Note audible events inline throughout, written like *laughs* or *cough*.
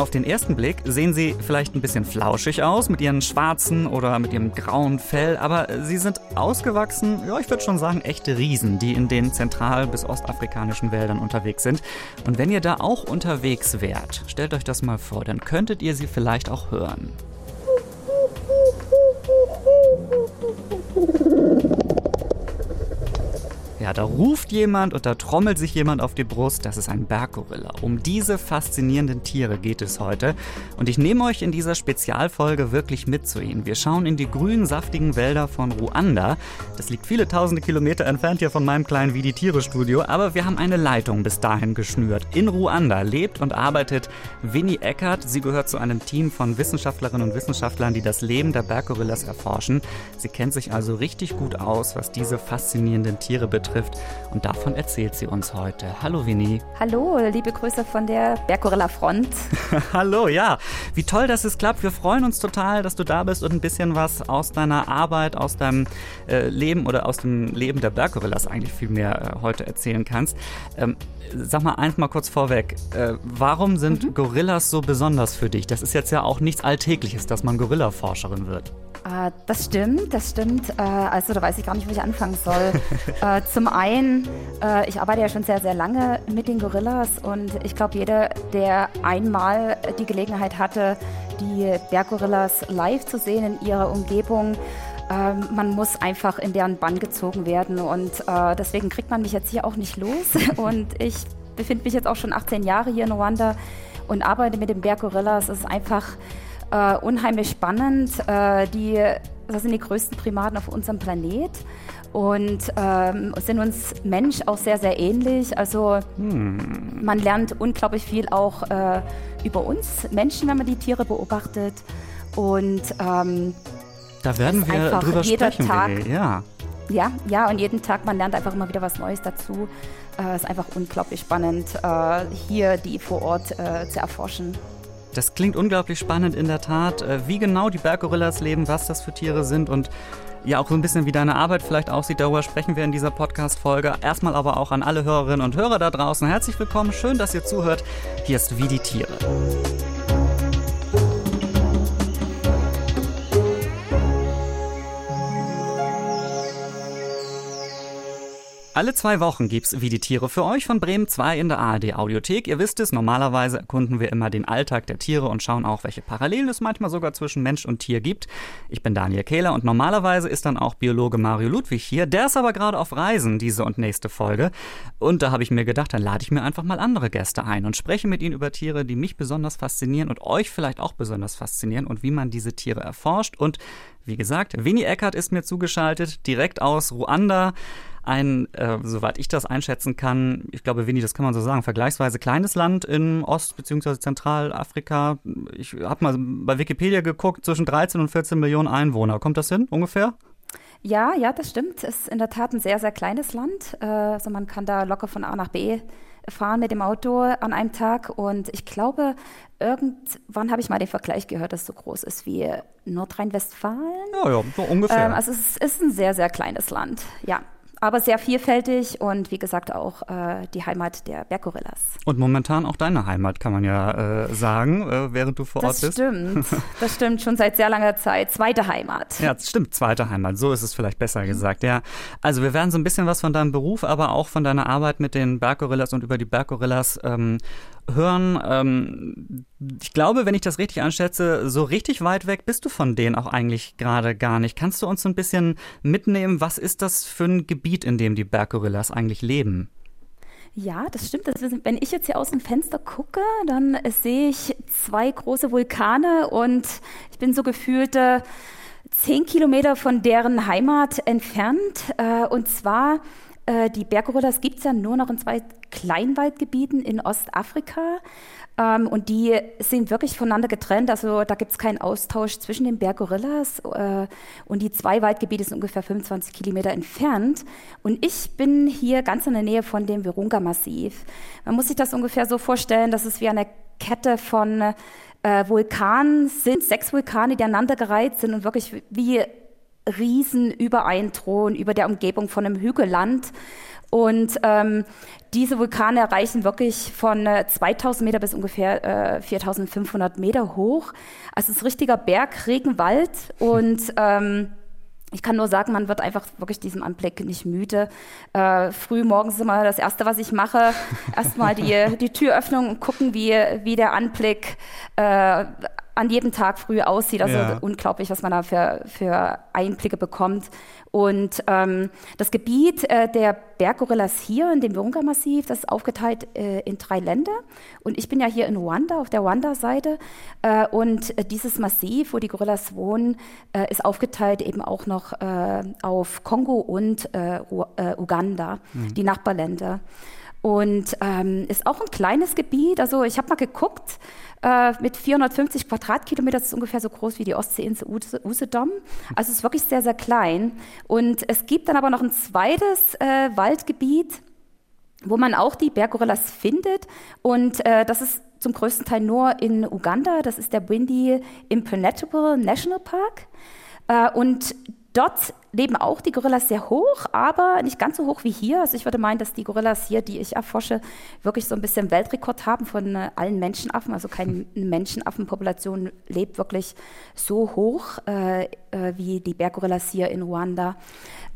Auf den ersten Blick sehen sie vielleicht ein bisschen flauschig aus mit ihren schwarzen oder mit ihrem grauen Fell, aber sie sind ausgewachsen, ja, ich würde schon sagen, echte Riesen, die in den zentral- bis ostafrikanischen Wäldern unterwegs sind. Und wenn ihr da auch unterwegs wärt, stellt euch das mal vor, dann könntet ihr sie vielleicht auch hören. Ja, da ruft jemand und da trommelt sich jemand auf die Brust. Das ist ein Berggorilla. Um diese faszinierenden Tiere geht es heute. Und ich nehme euch in dieser Spezialfolge wirklich mit zu ihnen. Wir schauen in die grünen, saftigen Wälder von Ruanda. Das liegt viele tausende Kilometer entfernt hier von meinem kleinen Wie die Tiere Studio. Aber wir haben eine Leitung bis dahin geschnürt. In Ruanda lebt und arbeitet Winnie Eckert. Sie gehört zu einem Team von Wissenschaftlerinnen und Wissenschaftlern, die das Leben der Berggorillas erforschen. Sie kennt sich also richtig gut aus, was diese faszinierenden Tiere betrifft betrifft. Und davon erzählt sie uns heute. Hallo Winnie. Hallo, liebe Grüße von der Berggorilla Front. *laughs* Hallo, ja. Wie toll, dass es klappt. Wir freuen uns total, dass du da bist und ein bisschen was aus deiner Arbeit, aus deinem äh, Leben oder aus dem Leben der Berggorillas eigentlich viel mehr äh, heute erzählen kannst. Ähm, sag mal eins mal kurz vorweg. Äh, warum sind mhm. Gorillas so besonders für dich? Das ist jetzt ja auch nichts Alltägliches, dass man Gorilla-Forscherin wird. Äh, das stimmt, das stimmt. Äh, also da weiß ich gar nicht, wo ich anfangen soll. *laughs* zum einen, äh, ich arbeite ja schon sehr, sehr lange mit den Gorillas und ich glaube, jeder, der einmal die Gelegenheit hatte, die Berggorillas live zu sehen in ihrer Umgebung, ähm, man muss einfach in deren Bann gezogen werden und äh, deswegen kriegt man mich jetzt hier auch nicht los. *laughs* Und ich befinde mich jetzt auch schon 18 Jahre hier in Ruanda und arbeite mit den Berggorillas. Es ist einfach äh, unheimlich spannend. Äh, die, das sind die größten Primaten auf unserem Planet und ähm, sind uns Mensch auch sehr, sehr ähnlich. Also hm. man lernt unglaublich viel auch äh, über uns Menschen, wenn man die Tiere beobachtet. Und ähm, da werden wir drüber sprechen. Tag, ja. ja, ja, und jeden Tag, man lernt einfach immer wieder was Neues dazu. Es äh, ist einfach unglaublich spannend, äh, hier die vor Ort äh, zu erforschen. Das klingt unglaublich spannend in der Tat, äh, wie genau die Berggorillas leben, was das für Tiere sind und ja auch so ein bisschen wie deine Arbeit vielleicht aussieht. Darüber sprechen wir in dieser Podcast-Folge. Erstmal aber auch an alle Hörerinnen und Hörer da draußen. Herzlich willkommen, schön, dass ihr zuhört. Hier ist Wie die Tiere. Alle zwei Wochen gibt's Wie die Tiere für euch von Bremen 2 in der ARD Audiothek. Ihr wisst es, normalerweise erkunden wir immer den Alltag der Tiere und schauen auch, welche Parallelen es manchmal sogar zwischen Mensch und Tier gibt. Ich bin Daniel Kehler und normalerweise ist dann auch Biologe Mario Ludwig hier. Der ist aber gerade auf Reisen, diese und nächste Folge. Und da habe ich mir gedacht, dann lade ich mir einfach mal andere Gäste ein und spreche mit ihnen über Tiere, die mich besonders faszinieren und euch vielleicht auch besonders faszinieren und wie man diese Tiere erforscht. Und wie gesagt, Winnie Eckert ist mir zugeschaltet, direkt aus Ruanda ein, äh, soweit ich das einschätzen kann, ich glaube, Winnie, das kann man so sagen, vergleichsweise kleines Land in Ost- bzw. Zentralafrika. Ich habe mal bei Wikipedia geguckt, zwischen 13 und 14 Millionen Einwohner. Kommt das hin ungefähr? Ja, ja, das stimmt. Es ist in der Tat ein sehr, sehr kleines Land. Äh, also man kann da locker von A nach B fahren mit dem Auto an einem Tag. Und ich glaube, irgendwann habe ich mal den Vergleich gehört, dass es so groß ist wie Nordrhein-Westfalen. Ja, ja, so ungefähr. Ähm, also es ist ein sehr, sehr kleines Land, ja aber sehr vielfältig und wie gesagt auch äh, die Heimat der Berggorillas. Und momentan auch deine Heimat, kann man ja äh, sagen, äh, während du vor das Ort bist. Das stimmt, *laughs* das stimmt schon seit sehr langer Zeit. Zweite Heimat. Ja, das stimmt, zweite Heimat. So ist es vielleicht besser gesagt. Ja, also wir werden so ein bisschen was von deinem Beruf, aber auch von deiner Arbeit mit den Berggorillas und über die Berggorillas ähm, hören. Ähm, ich glaube, wenn ich das richtig einschätze, so richtig weit weg bist du von denen auch eigentlich gerade gar nicht. Kannst du uns ein bisschen mitnehmen, was ist das für ein Gebiet, in dem die Berggorillas eigentlich leben? Ja, das stimmt. Das wenn ich jetzt hier aus dem Fenster gucke, dann sehe ich zwei große Vulkane und ich bin so gefühlt äh, zehn Kilometer von deren Heimat entfernt. Äh, und zwar äh, die Berggorillas gibt es ja nur noch in zwei Kleinwaldgebieten in Ostafrika. Ähm, und die sind wirklich voneinander getrennt. Also da gibt es keinen Austausch zwischen den Berggorillas. Äh, und die zwei Waldgebiete sind ungefähr 25 Kilometer entfernt. Und ich bin hier ganz in der Nähe von dem Virunga-Massiv. Man muss sich das ungefähr so vorstellen, dass es wie eine Kette von äh, Vulkanen sind, sechs Vulkane, die aneinandergereiht sind und wirklich wie Riesen über einen Thron, über der Umgebung von einem Hügelland. Und ähm, diese Vulkane reichen wirklich von äh, 2000 Meter bis ungefähr äh, 4500 Meter hoch. Also es ist richtiger Bergregenwald und ähm, ich kann nur sagen, man wird einfach wirklich diesem Anblick nicht müde. Äh, früh morgens immer das Erste, was ich mache. Erstmal die, die Tür öffnen und gucken, wie, wie der Anblick äh, an jedem Tag früh aussieht. Also ja. unglaublich, was man da für, für Einblicke bekommt. Und ähm, das Gebiet äh, der Berggorillas hier in dem Virunga-Massiv, das ist aufgeteilt äh, in drei Länder. Und ich bin ja hier in Ruanda, auf der Ruanda-Seite. Äh, und äh, dieses Massiv, wo die Gorillas wohnen, äh, ist aufgeteilt eben auch noch äh, auf Kongo und Uganda, mhm. die Nachbarländer. Und ähm, ist auch ein kleines Gebiet. Also ich habe mal geguckt, äh, mit 450 Quadratkilometern, ist ungefähr so groß wie die Ostseeinsel Usedom. Also es ist wirklich sehr, sehr klein. Und es gibt dann aber noch ein zweites äh, Waldgebiet, wo man auch die Berggorillas findet. Und äh, das ist zum größten Teil nur in Uganda. Das ist der Windy Impenetrable National Park. Äh, und Dort leben auch die Gorillas sehr hoch, aber nicht ganz so hoch wie hier. Also ich würde meinen, dass die Gorillas hier, die ich erforsche, wirklich so ein bisschen Weltrekord haben von äh, allen Menschenaffen. Also keine *laughs* Menschenaffenpopulation lebt wirklich so hoch äh, äh, wie die Berggorillas hier in Ruanda.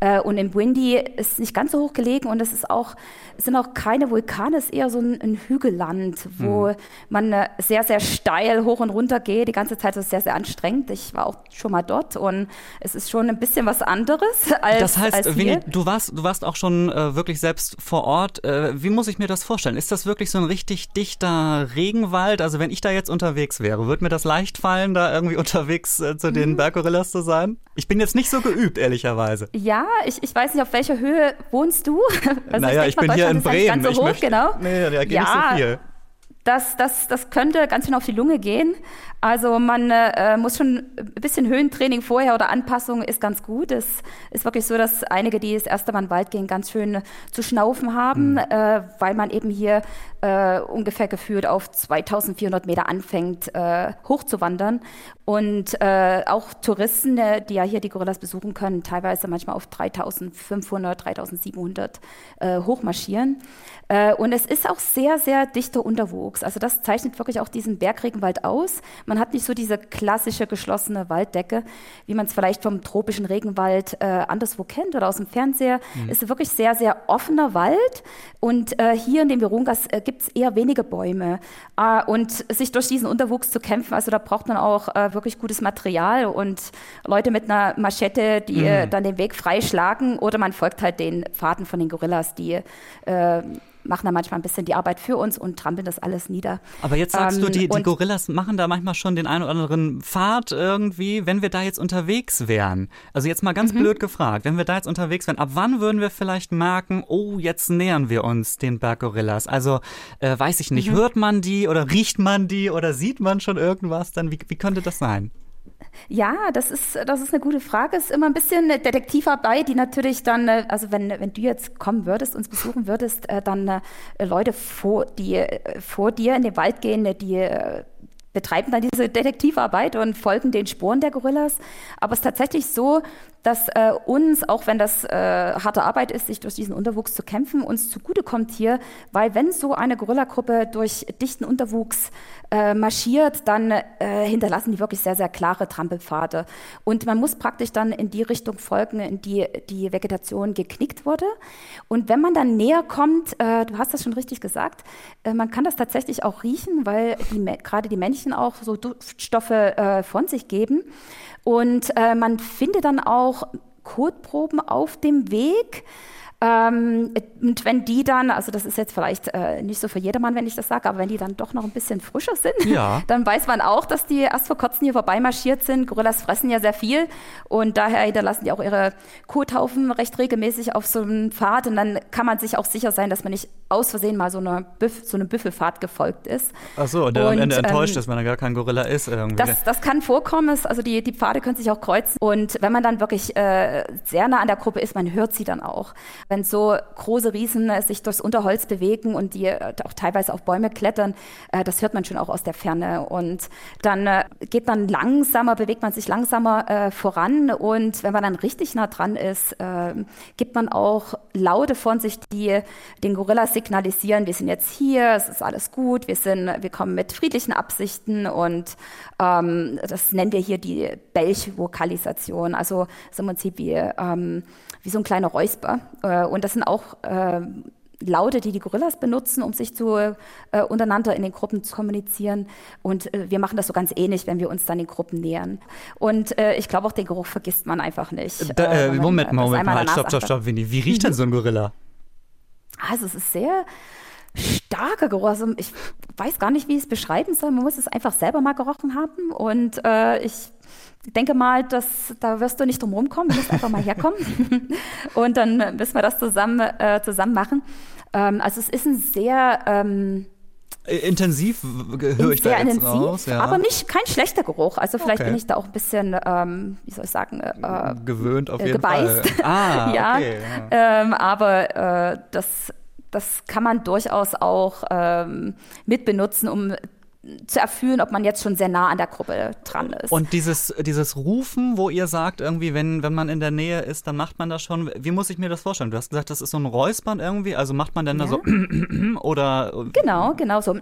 Äh, und in Bwindi ist nicht ganz so hoch gelegen und es ist auch, es sind auch keine Vulkane, es ist eher so ein, ein Hügelland, wo mhm. man äh, sehr, sehr steil hoch und runter geht. Die ganze Zeit ist es sehr, sehr anstrengend. Ich war auch schon mal dort und es ist schon ein bisschen was anderes als Das heißt, als Winnie, du warst, du warst auch schon äh, wirklich selbst vor Ort. Äh, wie muss ich mir das vorstellen? Ist das wirklich so ein richtig dichter Regenwald? Also wenn ich da jetzt unterwegs wäre, würde mir das leicht fallen, da irgendwie *laughs* unterwegs äh, zu den mhm. Berggorillas zu sein? Ich bin jetzt nicht so geübt, ehrlicherweise. Ja, ich, ich weiß nicht, auf welcher Höhe wohnst du? *laughs* Also naja, ich, ich bin hier in Bremen. So hoch, möchte, genau. Nee, da geht ja, nicht so viel. Das, das, das könnte ganz schön auf die Lunge gehen. Also man äh, muss schon ein bisschen Höhentraining vorher oder Anpassung ist ganz gut. Es ist wirklich so, dass einige, die das erste Mal in den Wald gehen, ganz schön zu schnaufen haben, mhm. äh, weil man eben hier äh, ungefähr gefühlt auf 2400 Meter anfängt, äh, hochzuwandern. Und äh, auch Touristen, äh, die ja hier die Gorillas besuchen können, teilweise manchmal auf 3500, 3700 äh, hochmarschieren. Äh, und es ist auch sehr, sehr dichter Unterwuchs. Also das zeichnet wirklich auch diesen Bergregenwald aus. Man hat nicht so diese klassische geschlossene Walddecke, wie man es vielleicht vom tropischen Regenwald äh, anderswo kennt oder aus dem Fernseher. Mhm. Es ist wirklich sehr, sehr offener Wald. Und äh, hier in dem Virungas äh, gibt es eher wenige Bäume. Äh, und sich durch diesen Unterwuchs zu kämpfen, also da braucht man auch äh, wirklich gutes Material und Leute mit einer Machete, die äh, mhm. dann den Weg freischlagen. Oder man folgt halt den Pfaden von den Gorillas, die machen da manchmal ein bisschen die Arbeit für uns und trampeln das alles nieder. Aber jetzt sagst ähm, du, die, die Gorillas machen da manchmal schon den einen oder anderen Pfad irgendwie, wenn wir da jetzt unterwegs wären. Also jetzt mal ganz mhm. blöd gefragt, wenn wir da jetzt unterwegs wären, ab wann würden wir vielleicht merken, oh, jetzt nähern wir uns den Berggorillas? Also äh, weiß ich nicht, mhm. hört man die oder riecht man die oder sieht man schon irgendwas dann? Wie, wie könnte das sein? Ja, das ist, das ist eine gute Frage. Es ist immer ein bisschen Detektivarbeit, die natürlich dann, äh, also wenn, wenn du jetzt kommen würdest, uns besuchen würdest, äh, dann äh, Leute vor, die vor dir in den Wald gehen, die betreiben dann diese Detektivarbeit und folgen den Spuren der Gorillas. Aber es ist tatsächlich so, dass äh, uns, auch wenn das äh, harte Arbeit ist, sich durch diesen Unterwuchs zu kämpfen, uns zugutekommt hier, weil wenn so eine Gorillagruppe durch dichten Unterwuchs äh, marschiert, dann äh, hinterlassen die wirklich sehr, sehr klare Trampelpfade. Und man muss praktisch dann in die Richtung folgen, in die die Vegetation geknickt wurde. Und wenn man dann näher kommt, äh, du hast das schon richtig gesagt, äh, man kann das tatsächlich auch riechen, weil gerade die Männchen auch so Duftstoffe äh, von sich geben. Und äh, man findet dann auch Kotproben auf dem Weg. Ähm, und wenn die dann, also das ist jetzt vielleicht äh, nicht so für jedermann, wenn ich das sage, aber wenn die dann doch noch ein bisschen frischer sind, ja. *laughs* dann weiß man auch, dass die erst vor kurzem hier vorbeimarschiert sind. Gorillas fressen ja sehr viel und daher hinterlassen die auch ihre Kothaufen recht regelmäßig auf so einem Pfad und dann kann man sich auch sicher sein, dass man nicht aus Versehen mal so eine, Büff, so eine Büffelfahrt gefolgt ist. Ach so, und der am Ende enttäuscht ähm, ist, wenn er gar kein Gorilla ist. Irgendwie. Das, das kann vorkommen, also die, die Pfade können sich auch kreuzen und wenn man dann wirklich äh, sehr nah an der Gruppe ist, man hört sie dann auch wenn so große Riesen äh, sich durchs Unterholz bewegen und die äh, auch teilweise auf Bäume klettern, äh, das hört man schon auch aus der Ferne. Und dann geht man langsamer, bewegt man sich langsamer voran. Und wenn man dann richtig nah dran ist, gibt man auch Laute von sich, die den Gorillas signalisieren, wir sind jetzt hier, es ist alles gut, wir, sind, wir kommen mit friedlichen Absichten und ähm, das nennen wir hier die Belch-Vokalisation. Also ist im Prinzip wie, ähm, wie so ein kleiner Räusper. Äh, und das sind auch äh, Laute, die die Gorillas benutzen, um sich zu, äh, untereinander in den Gruppen zu kommunizieren. Und äh, wir machen das so ganz ähnlich, wenn wir uns dann den Gruppen nähern. Und äh, ich glaube, auch den Geruch vergisst man einfach nicht. Da, äh, Moment, Moment, Moment, stopp, stopp, stopp, Winnie. Wie riecht denn so ein Gorilla? Also es ist sehr starker Geruch. Also ich weiß gar nicht, wie ich es beschreiben soll. Man muss es einfach selber mal gerochen haben. Und äh, ich denke mal, dass da wirst du nicht drum rumkommen. Du musst einfach mal herkommen. *laughs* und dann müssen wir das zusammen, äh, zusammen machen. Ähm, also es ist ein sehr ähm, Intensiv höre ich da jetzt intensiv, raus, ja. aber nicht kein schlechter Geruch. Also vielleicht okay. bin ich da auch ein bisschen, ähm, wie soll ich sagen, äh, gewöhnt auf äh, jeden gebeißt. Fall. *laughs* Ah, *laughs* ja, okay, ja. Ähm, aber äh, das das kann man durchaus auch ähm, mitbenutzen, um zu erfüllen, ob man jetzt schon sehr nah an der Gruppe dran ist. Und dieses, dieses Rufen, wo ihr sagt, irgendwie, wenn, wenn man in der Nähe ist, dann macht man das schon. Wie muss ich mir das vorstellen? Du hast gesagt, das ist so ein Räuspern irgendwie, also macht man dann ja. da so *clears throat* oder. Genau, genau so.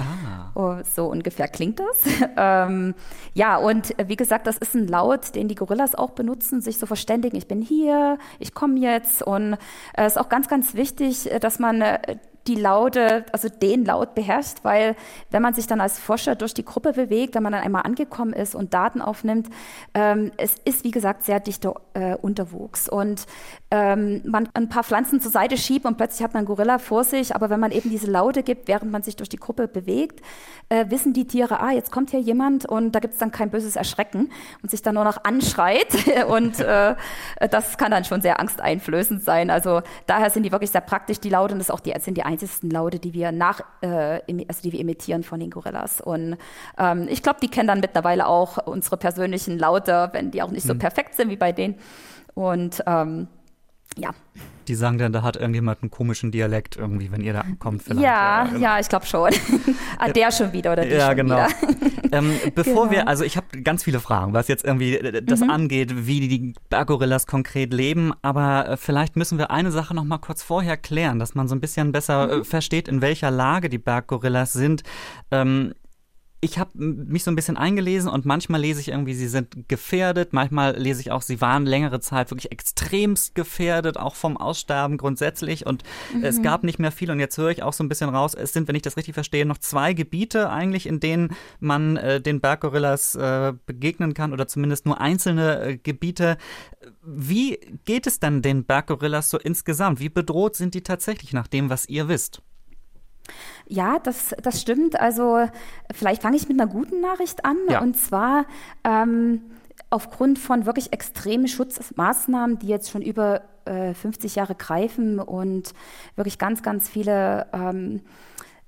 Ah. Oh, so ungefähr klingt das. *laughs* ähm, ja, und wie gesagt, das ist ein Laut, den die Gorillas auch benutzen, sich so verständigen, ich bin hier, ich komme jetzt. Und es äh, ist auch ganz, ganz wichtig, dass man äh, die Laute, also den Laut beherrscht, weil wenn man sich dann als Forscher durch die Gruppe bewegt, wenn man dann einmal angekommen ist und Daten aufnimmt, ähm, es ist wie gesagt sehr dichter äh, Unterwuchs. Und ähm, man ein paar Pflanzen zur Seite schiebt und plötzlich hat man einen Gorilla vor sich, aber wenn man eben diese Laute gibt, während man sich durch die Gruppe bewegt, äh, wissen die Tiere, ah, jetzt kommt hier jemand und da gibt es dann kein böses Erschrecken und sich dann nur noch anschreit *laughs* und äh, das kann dann schon sehr angsteinflößend sein. Also daher sind die wirklich sehr praktisch, die Laute und das auch die, sind die einzigsten Laute, die wir nach, äh, also die wir imitieren von den Gorillas. Und ähm, ich glaube, die kennen dann mittlerweile auch unsere persönlichen Laute, wenn die auch nicht so hm. perfekt sind wie bei denen. Und ähm, ja. Die sagen dann, da hat irgendjemand einen komischen Dialekt irgendwie, wenn ihr da kommt vielleicht. Ja, ja, genau. ja ich glaube schon. *laughs* ah, der schon wieder oder die Ja, genau. *laughs* ähm, bevor genau. wir, also ich habe ganz viele Fragen, was jetzt irgendwie äh, das mhm. angeht, wie die Berggorillas konkret leben, aber äh, vielleicht müssen wir eine Sache noch mal kurz vorher klären, dass man so ein bisschen besser äh, mhm. versteht, in welcher Lage die Berggorillas sind. Ähm, ich habe mich so ein bisschen eingelesen und manchmal lese ich irgendwie, sie sind gefährdet, manchmal lese ich auch, sie waren längere Zeit wirklich extremst gefährdet, auch vom Aussterben grundsätzlich und mhm. es gab nicht mehr viel und jetzt höre ich auch so ein bisschen raus, es sind, wenn ich das richtig verstehe, noch zwei Gebiete eigentlich, in denen man äh, den Berggorillas äh, begegnen kann oder zumindest nur einzelne äh, Gebiete. Wie geht es dann den Berggorillas so insgesamt? Wie bedroht sind die tatsächlich nach dem, was ihr wisst? Ja, das, das stimmt. Also vielleicht fange ich mit einer guten Nachricht an. Ja. Und zwar ähm, aufgrund von wirklich extremen Schutzmaßnahmen, die jetzt schon über äh, 50 Jahre greifen und wirklich ganz, ganz viele ähm,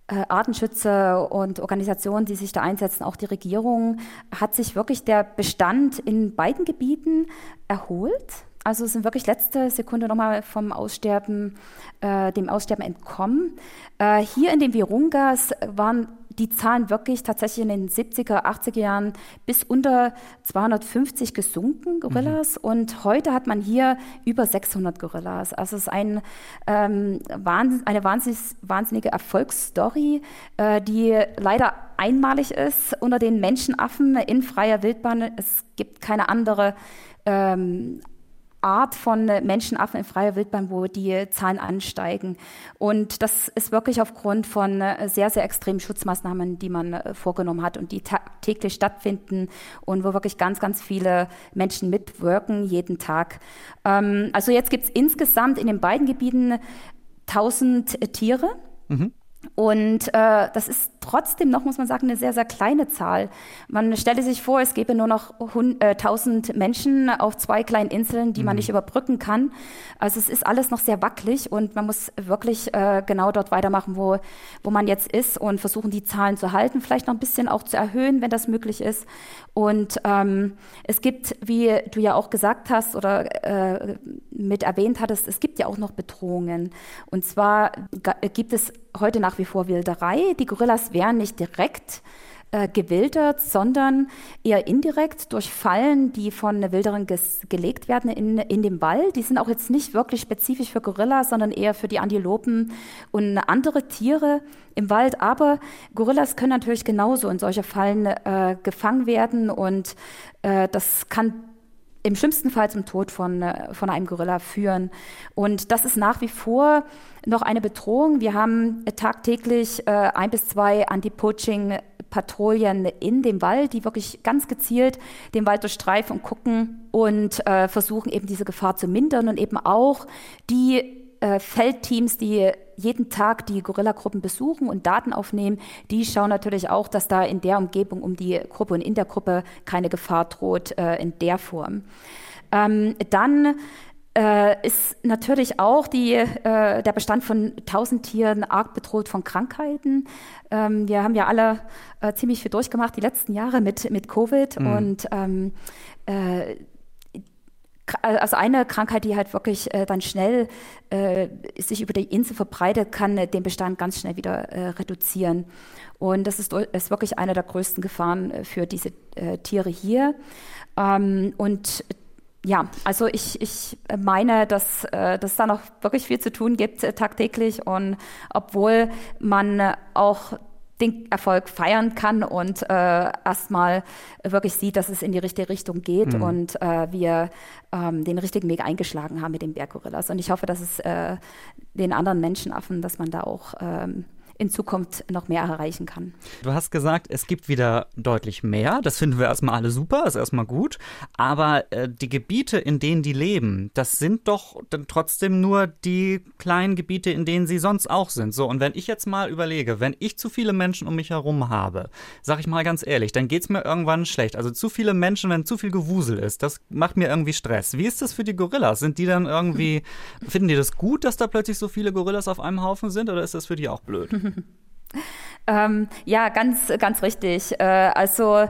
äh, Artenschützer und Organisationen, die sich da einsetzen, auch die Regierung, hat sich wirklich der Bestand in beiden Gebieten erholt. Also sind wirklich letzte Sekunde nochmal vom Aussterben, äh, dem Aussterben entkommen. Äh, hier in den Virungas waren die Zahlen wirklich tatsächlich in den 70er, 80er Jahren bis unter 250 gesunken, Gorillas. Mhm. Und heute hat man hier über 600 Gorillas. Also es ist ein, ähm, eine wahnsinnig, wahnsinnige Erfolgsstory, äh, die leider einmalig ist unter den Menschenaffen in freier Wildbahn. Es gibt keine andere ähm, Art von Menschenaffen in freier Wildbahn, wo die Zahlen ansteigen. Und das ist wirklich aufgrund von äh, sehr, sehr extremen Schutzmaßnahmen, die man äh, vorgenommen hat und die täglich stattfinden und wo wirklich ganz, ganz viele Menschen mitwirken jeden Tag. Ähm, also jetzt gibt es insgesamt in den beiden Gebieten 1000 Tiere. Mhm. Und äh, das ist trotzdem noch, muss man sagen, eine sehr, sehr kleine Zahl. Man stelle sich vor, es gäbe nur noch 1000 äh, Menschen auf zwei kleinen Inseln, die man mhm. nicht überbrücken kann. Also es ist alles noch sehr wackelig und man muss wirklich äh, genau dort weitermachen, wo, wo man jetzt ist und versuchen, die Zahlen zu halten, vielleicht noch ein bisschen auch zu erhöhen, wenn das möglich ist. Und ähm, es gibt, wie du ja auch gesagt hast oder äh, mit erwähnt hattest, es gibt ja auch noch Bedrohungen. Und zwar gibt es heute nach wie vor Wilderei. Die Gorillas werden nicht direkt äh, gewildert, sondern eher indirekt durch Fallen, die von Wilderern gelegt werden in, in dem Wald. Die sind auch jetzt nicht wirklich spezifisch für Gorillas, sondern eher für die Antilopen und andere Tiere im Wald. Aber Gorillas können natürlich genauso in solche Fallen äh, gefangen werden und äh, das kann im schlimmsten Fall zum Tod von, äh, von einem Gorilla führen. Und das ist nach wie vor noch eine Bedrohung. Wir haben tagtäglich äh, ein bis zwei Anti-Poaching-Patrouillen in dem Wald, die wirklich ganz gezielt den Wald durchstreifen und gucken und äh, versuchen eben diese Gefahr zu mindern und eben auch die äh, Feldteams, die jeden Tag die Gorilla-Gruppen besuchen und Daten aufnehmen, die schauen natürlich auch, dass da in der Umgebung um die Gruppe und in der Gruppe keine Gefahr droht äh, in der Form. Ähm, dann äh, ist natürlich auch die, äh, der Bestand von Tausendtieren arg bedroht von Krankheiten. Ähm, wir haben ja alle äh, ziemlich viel durchgemacht die letzten Jahre mit, mit Covid mhm. und ähm, äh, also eine Krankheit, die halt wirklich äh, dann schnell äh, sich über die Insel verbreitet, kann äh, den Bestand ganz schnell wieder äh, reduzieren. Und das ist, ist, wirklich eine der größten Gefahren für diese äh, Tiere hier. Ähm, und ja, also ich, ich meine, dass, dass es da noch wirklich viel zu tun gibt tagtäglich. Und obwohl man auch den Erfolg feiern kann und äh, erstmal wirklich sieht, dass es in die richtige Richtung geht mhm. und äh, wir ähm, den richtigen Weg eingeschlagen haben mit den Berggorillas. Und ich hoffe, dass es äh, den anderen Menschenaffen, dass man da auch ähm, in Zukunft noch mehr erreichen kann. Du hast gesagt, es gibt wieder deutlich mehr. Das finden wir erstmal alle super, ist erstmal gut. Aber äh, die Gebiete, in denen die leben, das sind doch dann trotzdem nur die kleinen Gebiete, in denen sie sonst auch sind. So, und wenn ich jetzt mal überlege, wenn ich zu viele Menschen um mich herum habe, sag ich mal ganz ehrlich, dann geht es mir irgendwann schlecht. Also zu viele Menschen, wenn zu viel Gewusel ist, das macht mir irgendwie Stress. Wie ist das für die Gorillas? Sind die dann irgendwie, *laughs* finden die das gut, dass da plötzlich so viele Gorillas auf einem Haufen sind oder ist das für die auch blöd? *laughs* ähm, ja, ganz, ganz richtig. Äh, also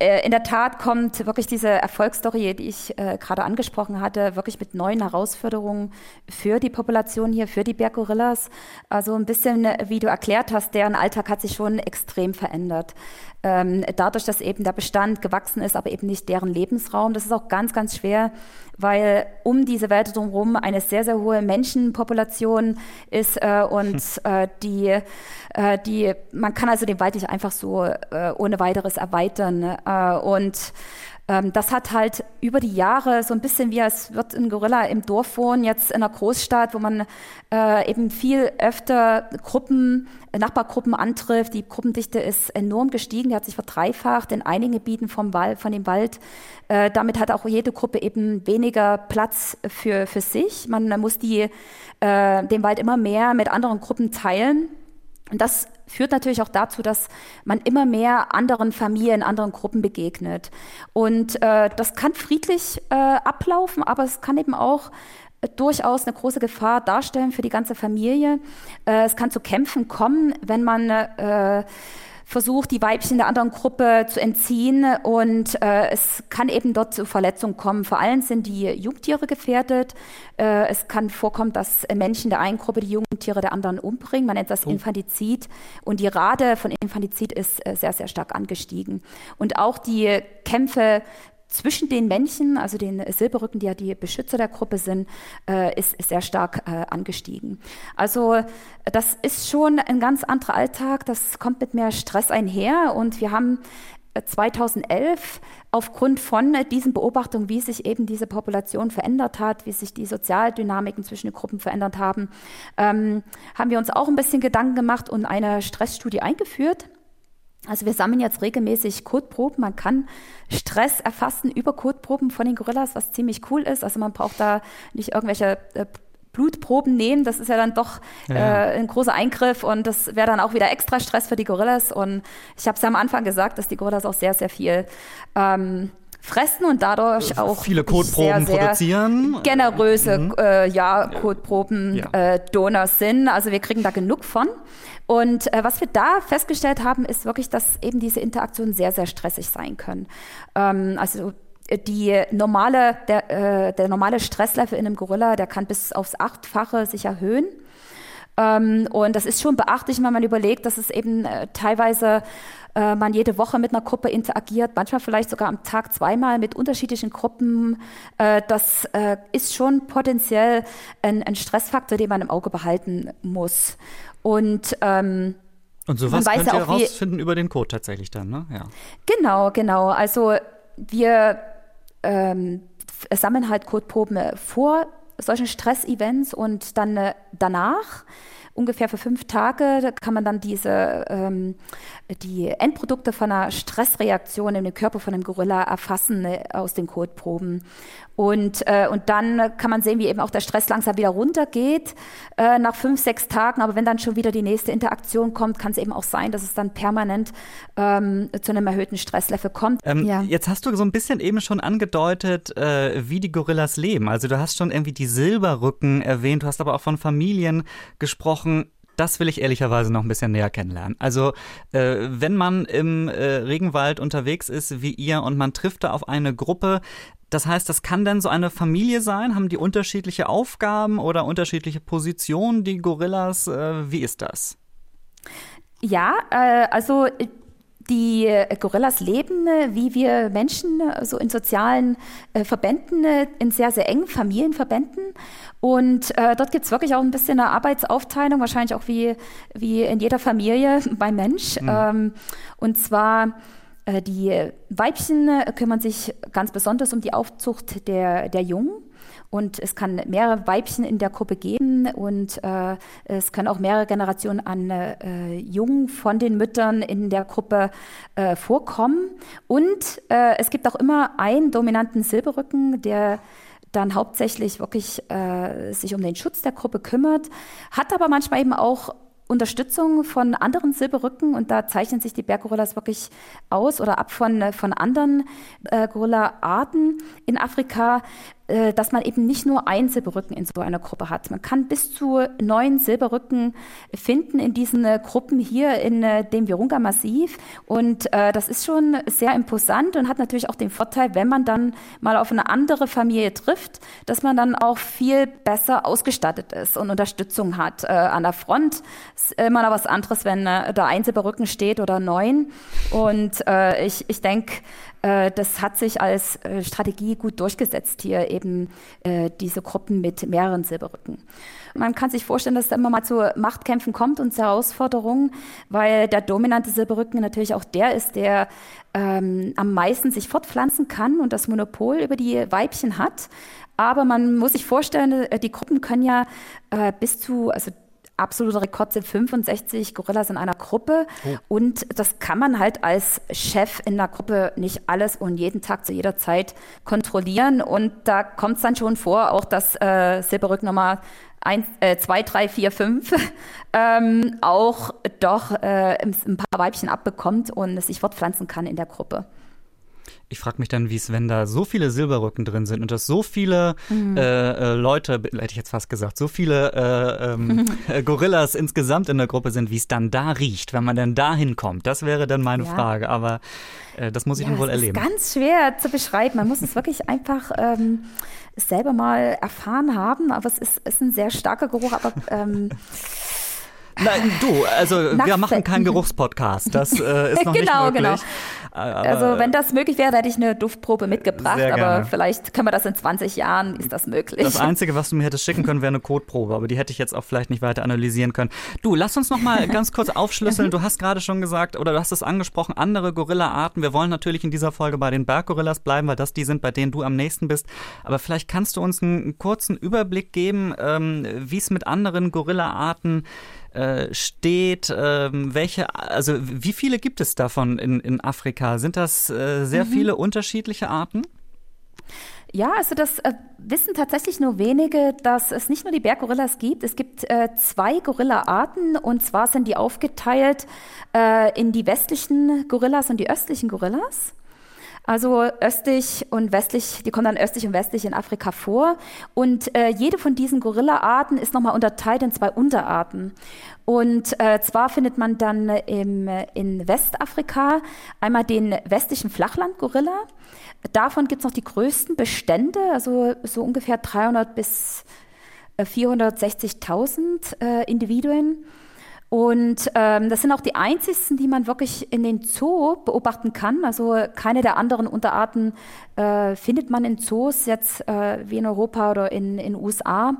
äh, in der Tat kommt wirklich diese Erfolgsstory, die ich äh, gerade angesprochen hatte, wirklich mit neuen Herausforderungen für die Population hier, für die Berggorillas. Also ein bisschen, wie du erklärt hast, deren Alltag hat sich schon extrem verändert. Ähm, dadurch, dass eben der Bestand gewachsen ist, aber eben nicht deren Lebensraum. Das ist auch ganz, ganz schwer, weil um diese Welt drumherum eine sehr, sehr hohe Menschenpopulation ist äh, und hm. äh, die, äh, die, man kann also den Wald nicht einfach so äh, ohne weiteres erweitern. Äh, und ähm, das hat halt über die Jahre so ein bisschen wie es wird ein Gorilla im Dorf wohnen, jetzt in einer Großstadt, wo man äh, eben viel öfter Gruppen, Nachbargruppen antrifft. Die Gruppendichte ist enorm gestiegen, die hat sich verdreifacht in einigen Gebieten vom Wald, von dem Wald. Äh, damit hat auch jede Gruppe eben weniger Platz für, für sich. Man muss die, äh, den Wald immer mehr mit anderen Gruppen teilen. Und das führt natürlich auch dazu, dass man immer mehr anderen Familien, anderen Gruppen begegnet. Und äh, das kann friedlich äh, ablaufen, aber es kann eben auch äh, durchaus eine große Gefahr darstellen für die ganze Familie. Äh, es kann zu Kämpfen kommen, wenn man äh, versucht, die Weibchen der anderen Gruppe zu entziehen und äh, es kann eben dort zu Verletzungen kommen. Vor allem sind die Jungtiere gefährdet. Äh, es kann vorkommen, dass Menschen der einen Gruppe die Jungtiere der anderen umbringen. Man nennt das oh. Infantizid und die Rate von Infantizid ist äh, sehr, sehr stark angestiegen. Und auch die Kämpfe zwischen den Männchen, also den Silberrücken, die ja die Beschützer der Gruppe sind, äh, ist, ist, sehr stark äh, angestiegen. Also das ist schon ein ganz anderer Alltag, das kommt mit mehr Stress einher und wir haben 2011 äh, aufgrund von diesen Beobachtungen, wie sich eben diese Population verändert hat, wie sich die Sozialdynamiken zwischen den Gruppen verändert haben, ähm, haben wir uns auch ein bisschen Gedanken gemacht und eine Stressstudie eingeführt. Also wir sammeln jetzt regelmäßig Codeproben. Man kann Stress erfassen über Codeproben von den Gorillas, was ziemlich cool ist. Also man braucht da nicht irgendwelche äh, Blutproben nehmen. Das ist ja dann doch ja. äh, ein großer Eingriff und das wäre dann auch wieder extra Stress für die Gorillas. Und ich habe es ja am Anfang gesagt, dass die Gorillas auch sehr, sehr viel ähm, fressen und dadurch auch viele Kotproben sehr, sehr produzieren. Generöse mhm. äh, ja, Kotproben ja. Äh, Donors sind. Also wir kriegen da genug von. Und äh, was wir da festgestellt haben, ist wirklich, dass eben diese Interaktionen sehr, sehr stressig sein können. Ähm, also die normale, der, äh, der normale Stresslevel in einem Gorilla, der kann bis aufs Achtfache sich erhöhen. Ähm, und das ist schon beachtlich, wenn man überlegt, dass es eben äh, teilweise äh, man jede Woche mit einer Gruppe interagiert, manchmal vielleicht sogar am Tag zweimal mit unterschiedlichen Gruppen. Äh, das äh, ist schon potenziell ein, ein, Stressfaktor, den man im Auge behalten muss. Und ähm, und sowas könnt ihr herausfinden über den Code tatsächlich dann, ne? Ja. Genau, genau. Also wir ähm, sammeln halt Codeproben vor solchen Stressevents und dann äh, danach ungefähr für fünf Tage kann man dann diese ähm, die Endprodukte von einer Stressreaktion in dem Körper von einem Gorilla erfassen äh, aus den Kotproben. Und, äh, und dann kann man sehen, wie eben auch der Stress langsam wieder runtergeht äh, nach fünf, sechs Tagen. Aber wenn dann schon wieder die nächste Interaktion kommt, kann es eben auch sein, dass es dann permanent ähm, zu einem erhöhten Stresslevel kommt. Ähm, ja. Jetzt hast du so ein bisschen eben schon angedeutet, äh, wie die Gorillas leben. Also du hast schon irgendwie die Silberrücken erwähnt, du hast aber auch von Familien gesprochen das will ich ehrlicherweise noch ein bisschen näher kennenlernen. Also, äh, wenn man im äh, Regenwald unterwegs ist wie ihr und man trifft da auf eine Gruppe, das heißt, das kann dann so eine Familie sein? Haben die unterschiedliche Aufgaben oder unterschiedliche Positionen, die Gorillas? Äh, wie ist das? Ja, äh, also die Gorillas leben, äh, wie wir Menschen, äh, so in sozialen äh, Verbänden, in sehr, sehr engen Familienverbänden. Und äh, dort gibt es wirklich auch ein bisschen eine Arbeitsaufteilung, wahrscheinlich auch wie, wie in jeder Familie *laughs* beim Mensch. Mhm. Ähm, und zwar äh, die Weibchen äh, kümmern sich ganz besonders um die Aufzucht der, der Jungen. Und es kann mehrere Weibchen in der Gruppe geben und äh, es können auch mehrere Generationen an äh, Jungen von den Müttern in der Gruppe äh, vorkommen. Und äh, es gibt auch immer einen dominanten Silberrücken, der dann hauptsächlich wirklich äh, sich um den Schutz der Gruppe kümmert, hat aber manchmal eben auch Unterstützung von anderen Silberrücken und da zeichnen sich die Berggorillas wirklich aus oder ab von, von anderen äh, Gorilla-Arten in Afrika, äh, dass man eben nicht nur einen Silberrücken in so einer Gruppe hat. Man kann bis zu neun Silberrücken finden in diesen äh, Gruppen hier in äh, dem Virunga-Massiv. Und äh, das ist schon sehr imposant und hat natürlich auch den Vorteil, wenn man dann mal auf eine andere Familie trifft, dass man dann auch viel besser ausgestattet ist und Unterstützung hat. Äh, an der Front ist immer noch was anderes, wenn äh, da ein Silberrücken steht oder neun. Und ich, ich denke, äh, das hat sich als äh, Strategie gut durchgesetzt, hier eben äh, diese Gruppen mit mehreren Silberrücken. Man kann sich vorstellen, dass es immer mal zu Machtkämpfen kommt und zu Herausforderungen, weil der dominante Silberrücken natürlich auch der ist, der ähm, am meisten sich fortpflanzen kann und das Monopol über die Weibchen hat. Aber man muss sich vorstellen, die Gruppen können ja äh, bis zu, also absoluter Rekord sind 65 Gorillas in einer Gruppe. Oh. Und das kann man halt als Chef in der Gruppe nicht alles und jeden Tag zu jeder Zeit kontrollieren. Und da kommt es dann schon vor, auch dass äh, Silberrück Nummer 1, äh, 2, 3, 4, 5 ähm, auch doch äh, ein paar Weibchen abbekommt und es sich fortpflanzen kann in der Gruppe ich frage mich dann, wie es, wenn da so viele Silberrücken drin sind und dass so viele mhm. äh, äh, Leute, hätte ich jetzt fast gesagt, so viele äh, ähm, *laughs* äh, Gorillas insgesamt in der Gruppe sind, wie es dann da riecht, wenn man dann da hinkommt. Das wäre dann meine ja. Frage, aber äh, das muss ich ja, dann wohl erleben. Das ist ganz schwer zu beschreiben. Man muss es wirklich *laughs* einfach ähm, selber mal erfahren haben, aber es ist, ist ein sehr starker Geruch, aber ähm, Nein, du, also wir machen keinen Geruchspodcast. Das äh, ist *laughs* noch genau, nicht möglich. Genau. also wenn das möglich wäre, hätte ich eine Duftprobe mitgebracht, aber vielleicht können wir das in 20 Jahren, ist das möglich. Das Einzige, was du mir hättest schicken können, wäre eine Kotprobe, aber die hätte ich jetzt auch vielleicht nicht weiter analysieren können. Du, lass uns noch mal ganz kurz aufschlüsseln. Du hast gerade schon gesagt, oder du hast es angesprochen, andere Gorilla-Arten. Wir wollen natürlich in dieser Folge bei den Berggorillas bleiben, weil das die sind, bei denen du am nächsten bist. Aber vielleicht kannst du uns einen kurzen Überblick geben, ähm, wie es mit anderen Gorilla-Arten äh, steht, ähm, welche, also wie viele gibt es davon in, in Afrika? Sind das äh, sehr mhm. viele unterschiedliche Arten? Ja, also das äh, wissen tatsächlich nur wenige, dass es nicht nur die Berggorillas gibt. Es gibt äh, zwei Gorilla-Arten und zwar sind die aufgeteilt äh, in die westlichen Gorillas und die östlichen Gorillas. Also östlich und westlich, die kommen dann östlich und westlich in Afrika vor. Und äh, jede von diesen Gorilla-Arten ist nochmal unterteilt in zwei Unterarten. Und äh, zwar findet man dann im, in Westafrika einmal den westlichen Flachland-Gorilla. Davon gibt es noch die größten Bestände, also so ungefähr 300 bis 460.000 äh, äh, Individuen. Und ähm, das sind auch die einzigsten, die man wirklich in den Zoo beobachten kann. Also keine der anderen Unterarten äh, findet man in Zoos jetzt äh, wie in Europa oder in den USA.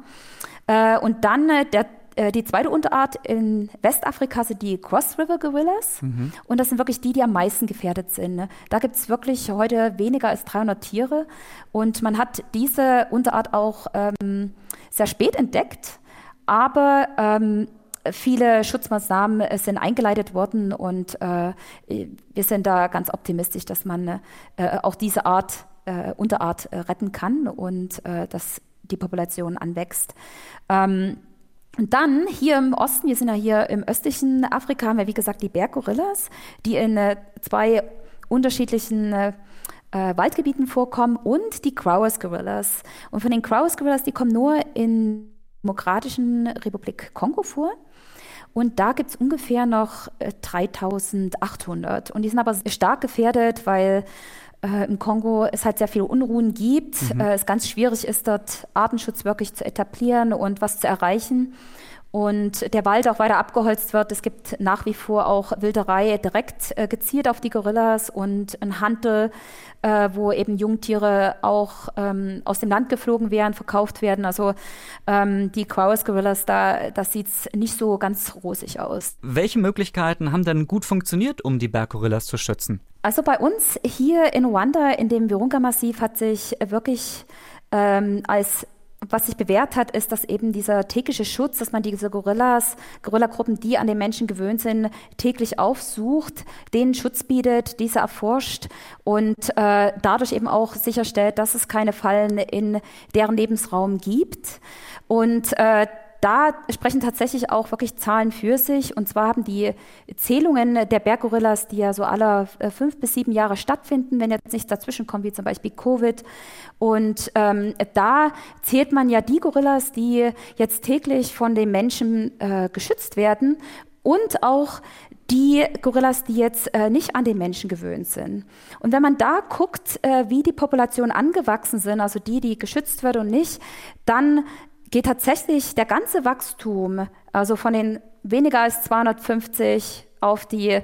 Äh, und dann äh, der äh, die zweite Unterart in Westafrika sind die Cross River Gorillas. Mhm. Und das sind wirklich die, die am meisten gefährdet sind. Ne? Da gibt es wirklich heute weniger als 300 Tiere. Und man hat diese Unterart auch ähm, sehr spät entdeckt. Aber ähm, viele Schutzmaßnahmen äh, sind eingeleitet worden und äh, wir sind da ganz optimistisch, dass man äh, auch diese Art, äh, Unterart äh, retten kann und äh, dass die Population anwächst. Ähm, und dann hier im Osten, wir sind ja hier im östlichen Afrika, haben wir wie gesagt die Berggorillas, die in zwei unterschiedlichen Waldgebieten vorkommen und die Crowers Gorillas. Und von den Crowers Gorillas, die kommen nur in Demokratischen Republik Kongo vor. Und da gibt es ungefähr noch äh, 3800. Und die sind aber stark gefährdet, weil äh, im Kongo es halt sehr viele Unruhen gibt. Mhm. Äh, es ganz schwierig ist, dort Artenschutz wirklich zu etablieren und was zu erreichen und der Wald auch weiter abgeholzt wird. Es gibt nach wie vor auch Wilderei direkt äh, gezielt auf die Gorillas und ein Handel, äh, wo eben Jungtiere auch ähm, aus dem Land geflogen werden, verkauft werden. Also ähm, die Crowes Gorillas, da das sieht nicht so ganz rosig aus. Welche Möglichkeiten haben denn gut funktioniert, um die Berggorillas zu schützen? Also bei uns hier in Ruanda, in dem Virunga-Massiv, hat sich wirklich ähm, als was sich bewährt hat, ist, dass eben dieser tägliche Schutz, dass man diese Gorillas, Gorillagruppen, die an den Menschen gewöhnt sind, täglich aufsucht, denen Schutz bietet, diese erforscht und äh, dadurch eben auch sicherstellt, dass es keine Fallen in deren Lebensraum gibt. Und äh, da sprechen tatsächlich auch wirklich Zahlen für sich. Und zwar haben die Zählungen der Berggorillas, die ja so alle äh, fünf bis sieben Jahre stattfinden, wenn jetzt nichts dazwischen kommt, wie zum Beispiel Covid. Und ähm, da zählt man ja die Gorillas, die jetzt täglich von den Menschen äh, geschützt werden und auch die Gorillas, die jetzt äh, nicht an den Menschen gewöhnt sind. Und wenn man da guckt, äh, wie die Populationen angewachsen sind, also die, die geschützt wird und nicht, dann geht tatsächlich der ganze Wachstum, also von den weniger als 250 auf die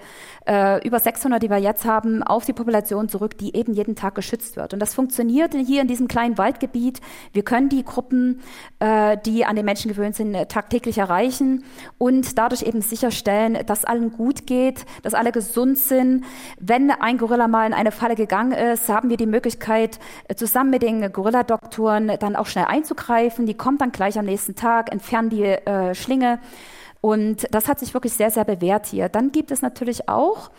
äh, über 600, die wir jetzt haben, auf die Population zurück, die eben jeden Tag geschützt wird. Und das funktioniert hier in diesem kleinen Waldgebiet. Wir können die Gruppen, äh, die an den Menschen gewöhnt sind, tagtäglich erreichen und dadurch eben sicherstellen, dass allen gut geht, dass alle gesund sind. Wenn ein Gorilla mal in eine Falle gegangen ist, haben wir die Möglichkeit, zusammen mit den Gorilladoktoren dann auch schnell einzugreifen. Die kommen dann gleich am nächsten Tag, entfernen die äh, Schlinge und das hat sich wirklich sehr, sehr bewährt hier. Dann gibt es natürlich auch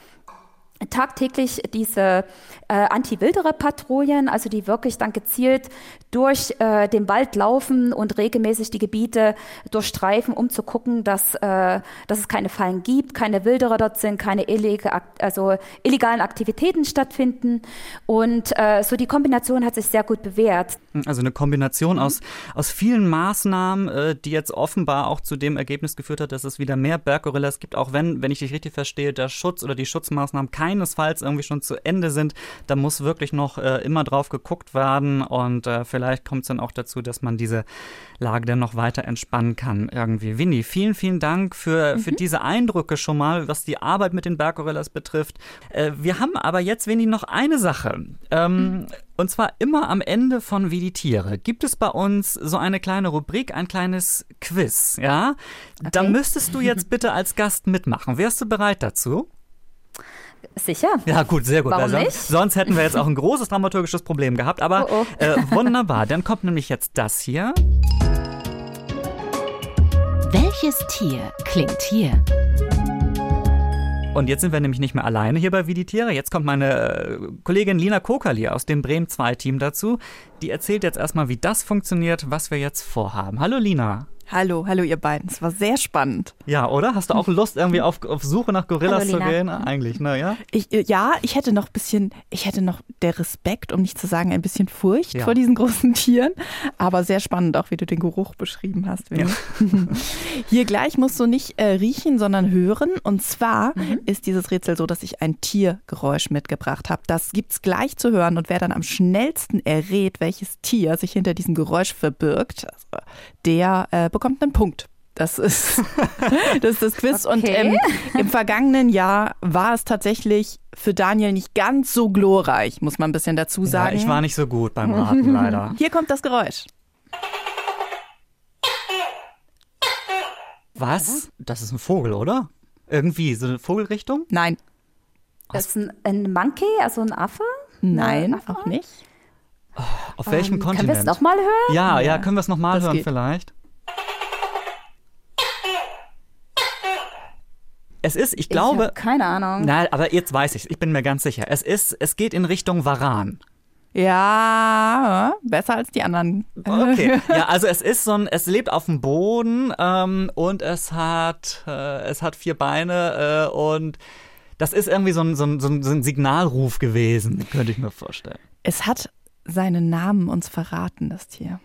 tagtäglich diese äh, Anti-Wilderer-Patrouillen, also die wirklich dann gezielt durch äh, den Wald laufen und regelmäßig die Gebiete durchstreifen, um zu gucken, dass, äh, dass es keine Fallen gibt, keine Wilderer dort sind, keine illegale, also illegalen Aktivitäten stattfinden. Und äh, so die Kombination hat sich sehr gut bewährt. Also eine Kombination mhm. aus, aus vielen Maßnahmen, äh, die jetzt offenbar auch zu dem Ergebnis geführt hat, dass es wieder mehr Berggorillas gibt, auch wenn, wenn ich dich richtig verstehe, der Schutz oder die Schutzmaßnahmen keinesfalls irgendwie schon zu Ende sind. Da muss wirklich noch äh, immer drauf geguckt werden und äh, vielleicht kommt es dann auch dazu, dass man diese Lage dann noch weiter entspannen kann irgendwie. Winnie, vielen, vielen Dank für, mhm. für diese Eindrücke schon mal, was die Arbeit mit den Berggorillas betrifft. Äh, wir haben aber jetzt, Winnie, noch eine Sache. Ähm, mhm. Und zwar immer am Ende von Wie die Tiere gibt es bei uns so eine kleine Rubrik, ein kleines Quiz, ja? Okay. Da müsstest du jetzt bitte als Gast mitmachen. Wärst du bereit dazu? Sicher. Ja, gut, sehr gut. Warum sonst, nicht? sonst hätten wir jetzt auch ein *laughs* großes dramaturgisches Problem gehabt. Aber oh oh. Äh, wunderbar. Dann kommt nämlich jetzt das hier. Welches Tier klingt hier? Und jetzt sind wir nämlich nicht mehr alleine hier bei Wie die Tiere. Jetzt kommt meine äh, Kollegin Lina Kokali aus dem Bremen 2 Team dazu. Die erzählt jetzt erstmal, wie das funktioniert, was wir jetzt vorhaben. Hallo Lina. Hallo, hallo ihr beiden. Es war sehr spannend. Ja, oder? Hast du auch Lust, irgendwie auf, auf Suche nach Gorillas Hallo, zu gehen? Eigentlich, ne, ja? Ich, äh, ja, ich hätte noch ein bisschen, ich hätte noch der Respekt, um nicht zu sagen, ein bisschen Furcht Ja. vor diesen großen Tieren. Aber sehr spannend, auch wie du den Geruch beschrieben hast. Winnie. *laughs* Hier gleich musst du nicht äh, riechen, sondern hören. Und zwar ist dieses Rätsel so, dass ich ein Tiergeräusch mitgebracht habe. Das gibt's gleich zu hören. Und wer dann am schnellsten errät, welches Tier sich hinter diesem Geräusch verbirgt, also, der äh, bekommt einen Punkt. Das ist, *laughs* das ist das Quiz. Und Okay. ähm, im vergangenen Jahr war es tatsächlich für Daniel nicht ganz so glorreich, muss man ein bisschen dazu ja? sagen. Ich war nicht so gut beim Raten, *laughs* leider. Hier kommt das Geräusch. Was? Das ist ein Vogel, oder? Irgendwie, so eine Vogelrichtung? Nein, Das ist ein, ein Monkey, also ein Affe? nein, Affe? auch nicht. Auf welchem Ähm, Können wir Kontinent? es nochmal hören? ja, ja, können wir es nochmal hören geht. vielleicht? Es ist, ich Ich glaube, hab keine Ahnung. na, aber jetzt weiß ich, ich bin mir ganz sicher. Es ist, es geht in Richtung Varan. Ja, besser als die anderen. Okay. *laughs* Ja, also es ist so ein, es lebt auf dem Boden ähm, und es hat, äh, es hat vier Beine äh, und das ist irgendwie so, ein, so ein so ein Signalruf gewesen, könnte ich mir vorstellen. Es hat seinen Namen uns verraten, das Tier.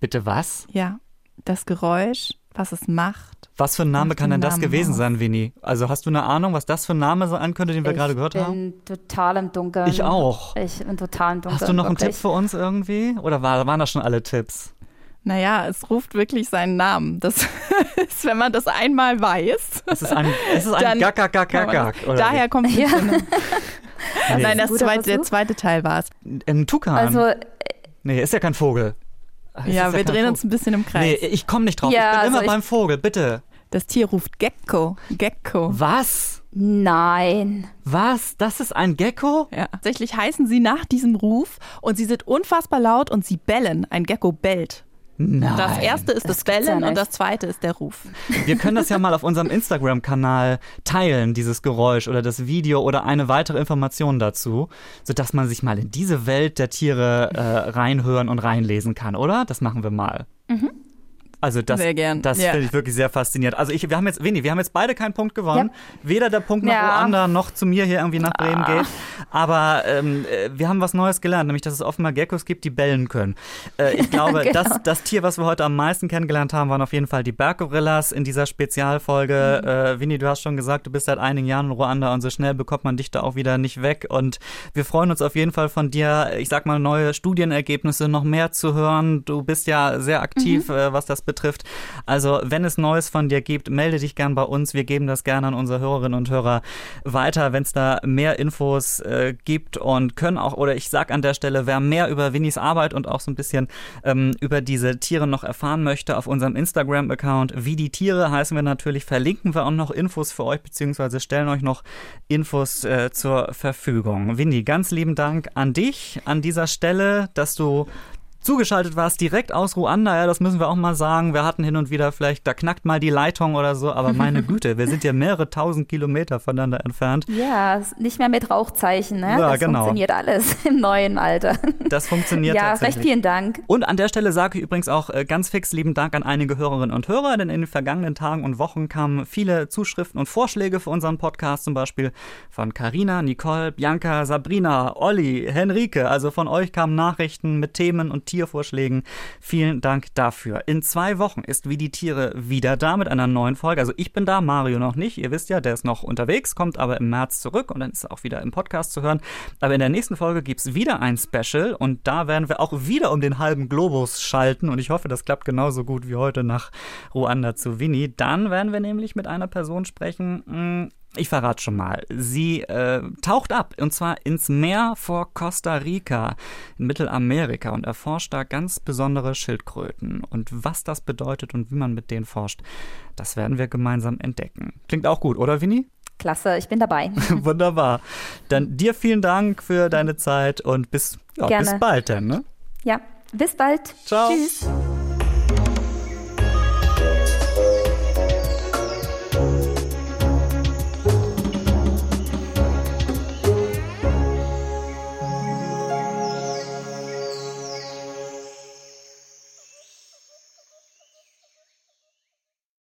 Bitte was? Ja, das Geräusch, was es macht. Was für ein Name kann den denn das Namen gewesen aus. sein, Winnie? Also hast du eine Ahnung, was das für ein Name sein könnte, den wir gerade gehört ich haben? bin total im Dunkeln. Ich auch. Ich bin total im Dunkeln. Hast du noch einen wirklich. Tipp für uns irgendwie? Oder war, waren das schon alle Tipps? Naja, es ruft wirklich seinen Namen. Das *laughs* ist, wenn man das einmal weiß. Es ist ein, es ist ein Gack, das- Daher kommt Ja. es. *laughs* Nee. Nein, das zweite, der zweite Teil war es. wie? Ein Tukan. Also, nee, ist ja kein Vogel. *laughs* Es Ja, wir drehen Vogel. uns ein bisschen im Kreis. Nee, ich komme nicht drauf. Ja, ich bin immer also ich- beim Vogel, bitte. Das Tier ruft Gecko. Gecko. Was? nein. Was? Das ist ein Gecko? Ja. Tatsächlich heißen sie nach diesem Ruf und sie sind unfassbar laut und sie bellen. Ein Gecko bellt. Nein. Das erste ist das, Das gibt's ja Bellen und das zweite ist der Ruf. Wir können das ja mal auf unserem Instagram-Kanal teilen, dieses Geräusch oder das Video oder eine weitere Information dazu, sodass man sich mal in diese Welt der Tiere äh, reinhören und reinlesen kann, oder? Das machen wir mal. Also das, Sehr gern, das ja. finde ich wirklich sehr faszinierend. Also ich, wir haben jetzt, Winnie, wir haben jetzt beide keinen Punkt gewonnen. Weder der Punkt nach Ja. Ruanda noch zu mir hier irgendwie nach Bremen geht. Aber ähm, äh, wir haben was Neues gelernt, nämlich dass es offenbar Geckos gibt, die bellen können. Äh, ich *laughs* glaube, Genau. das, das Tier, was wir heute am meisten kennengelernt haben, waren auf jeden Fall die Berggorillas in dieser Spezialfolge. Mhm. Äh, Winnie, du hast schon gesagt, du bist seit einigen Jahren in Ruanda und so schnell bekommt man dich da auch wieder nicht weg. Und wir freuen uns auf jeden Fall von dir, ich sag mal, neue Studienergebnisse noch mehr zu hören. Du bist ja sehr aktiv, Mhm. äh, was das betrifft. Also, wenn es Neues von dir gibt, melde dich gern bei uns. Wir geben das gerne an unsere Hörerinnen und Hörer weiter, wenn es da mehr Infos äh, gibt und können auch, oder ich sag an der Stelle, wer mehr über Winnies Arbeit und auch so ein bisschen ähm, über diese Tiere noch erfahren möchte, auf unserem Instagram-Account wie die Tiere heißen wir natürlich, verlinken wir auch noch Infos für euch, beziehungsweise stellen euch noch Infos äh, zur Verfügung. Winnie, ganz lieben Dank an dich an dieser Stelle, dass du zugeschaltet warst, direkt aus Ruanda, ja, das müssen wir auch mal sagen. Wir hatten hin und wieder vielleicht, da knackt mal die Leitung oder so, aber meine *laughs* Güte, wir sind ja mehrere tausend Kilometer voneinander entfernt. Ja, nicht mehr mit Rauchzeichen, ne? Ja, das genau. funktioniert alles *laughs* im neuen Alter. Das funktioniert ja, recht vielen Dank. Und an der Stelle sage ich übrigens auch äh, ganz fix lieben Dank an einige Hörerinnen und Hörer, denn in den vergangenen Tagen und Wochen kamen viele Zuschriften und Vorschläge für unseren Podcast, zum Beispiel von Carina, Nicole, Bianca, Sabrina, Olli, Henrike. Also von euch kamen Nachrichten mit Themen und Tiervorschlägen. Vielen Dank dafür. In zwei Wochen ist Wie die Tiere wieder da mit einer neuen Folge. Also ich bin da, Mario noch nicht. Ihr wisst ja, der ist noch unterwegs, kommt aber im März zurück und dann ist er auch wieder im Podcast zu hören. Aber in der nächsten Folge gibt's wieder ein Special und da werden wir auch wieder um den halben Globus schalten und ich hoffe, das klappt genauso gut wie heute nach Ruanda zu Winnie. Dann werden wir nämlich mit einer Person sprechen, mh, ich verrate schon mal. Sie äh, taucht ab und zwar ins Meer vor Costa Rica in Mittelamerika und erforscht da ganz besondere Schildkröten. Und was das bedeutet und wie man mit denen forscht, das werden wir gemeinsam entdecken. Klingt auch gut, oder Winnie? Klasse, ich bin dabei. *laughs* Wunderbar. Dann dir vielen Dank für deine Zeit und bis, ja, Gerne. bis bald dann. Ne? Ja, bis bald. Ciao. Tschüss.